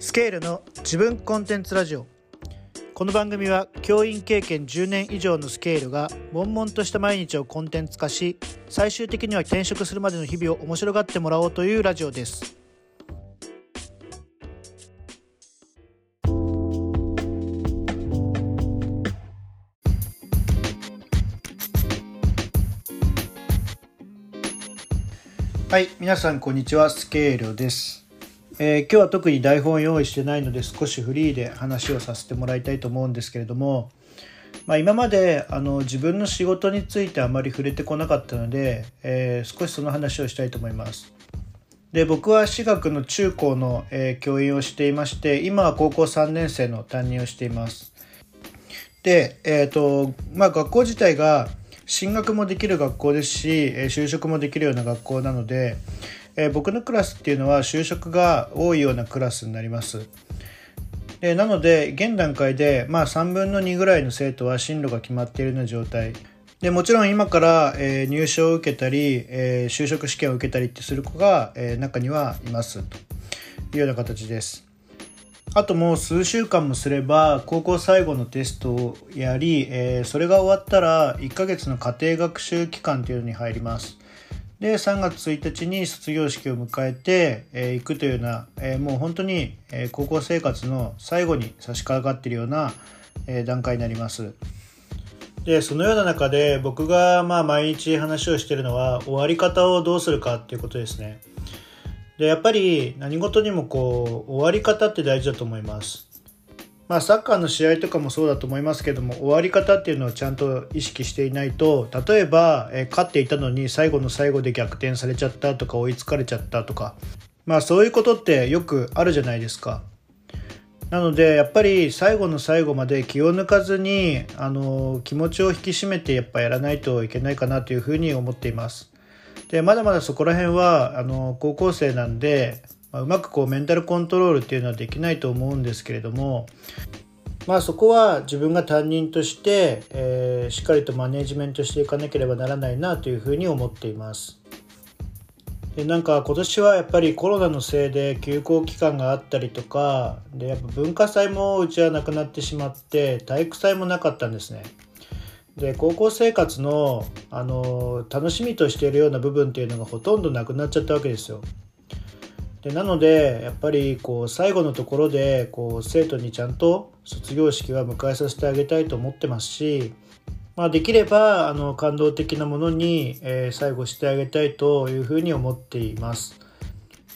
スケールの自分コンテンツラジオ。この番組は教員経験10年以上のスケールが悶々とした毎日をコンテンツ化し最終的には転職するまでの日々を面白がってもらおうというラジオです。はい皆さんこんにちは。スケールです。えー、今日は特に台本用意してないので少しフリーで話をさせてもらいたいと思うんですけれども、まあ、今まであの自分の仕事についてあまり触れてこなかったので、えー、少しその話をしたいと思います。で僕は私学の中高の、えー、教員をしていまして今は高校3年生の担任をしています。で、えーとまあ、学校自体が進学もできる学校ですし就職もできるような学校なので、えー、僕のクラスっていうのは就職が多いようなクラスになります。でなので現段階で、まあ、3分の2ぐらいの生徒は進路が決まっているような状態でもちろん今から、えー、入賞を受けたり、えー、就職試験を受けたりってする子が、えー、中にはいますというような形です。あともう数週間もすれば高校最後のテストをやり、えそれが終わったら1ヶ月の家庭学習期間というのに入ります。で3月1日に卒業式を迎えて、えー、行くというような、えー、もう本当に、えー、高校生活の最後に差し掛かっているような、えー、段階になります。でそのような中で僕がまあ毎日話をしているのは終わり方をどうするかっていうことですね。でやっぱり何事にもこう終わり方って大事だと思います。まあ、サッカーの試合とかもそうだと思いますけども終わり方っていうのをちゃんと意識していないと例えば、え勝っていたのに最後の最後で逆転されちゃったとか追いつかれちゃったとかまあそういうことってよくあるじゃないですか。なのでやっぱり最後の最後まで気を抜かずにあの気持ちを引き締めてやっぱやらないといけないかなというふうに思っています。でまだまだそこら辺はあの高校生なんでまあ、うまくこうメンタルコントロールっていうのはできないと思うんですけれども、まあ、そこは自分が担任として、えー、しっかりとマネジメントしていかなければならないなというふうに思っています。でなんか今年はやっぱりコロナのせいで休校期間があったりとかでやっぱ文化祭もうちはなくなってしまって体育祭もなかったんですね。で高校生活のあの楽しみとしているような部分っていうのがほとんどなくなっちゃったわけですよ。でなのでやっぱりこう最後のところでこう生徒にちゃんと卒業式は迎えさせてあげたいと思ってますし、まあ、できればあの感動的なものに、えー、最後してあげたいというふうに思っています。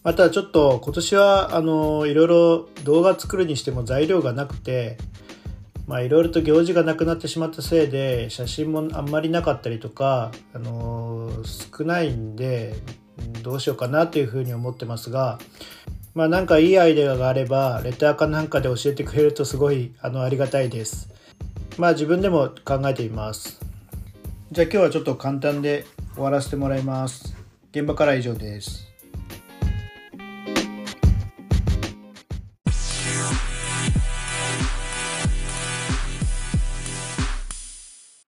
またちょっと今年はあのいろいろ動画作るにしても材料がなくてまあいろいろと行事がなくなってしまったせいで写真もあんまりなかったりとか、あの少ないんでどうしようかなというふうに思ってますが、まあなんかいいアイデアがあれば、レターかなんかで教えてくれるとすごいあのありがたいです。まあ自分でも考えてみます。じゃあ今日はちょっと簡単で終わらせてもらいます。現場から以上です。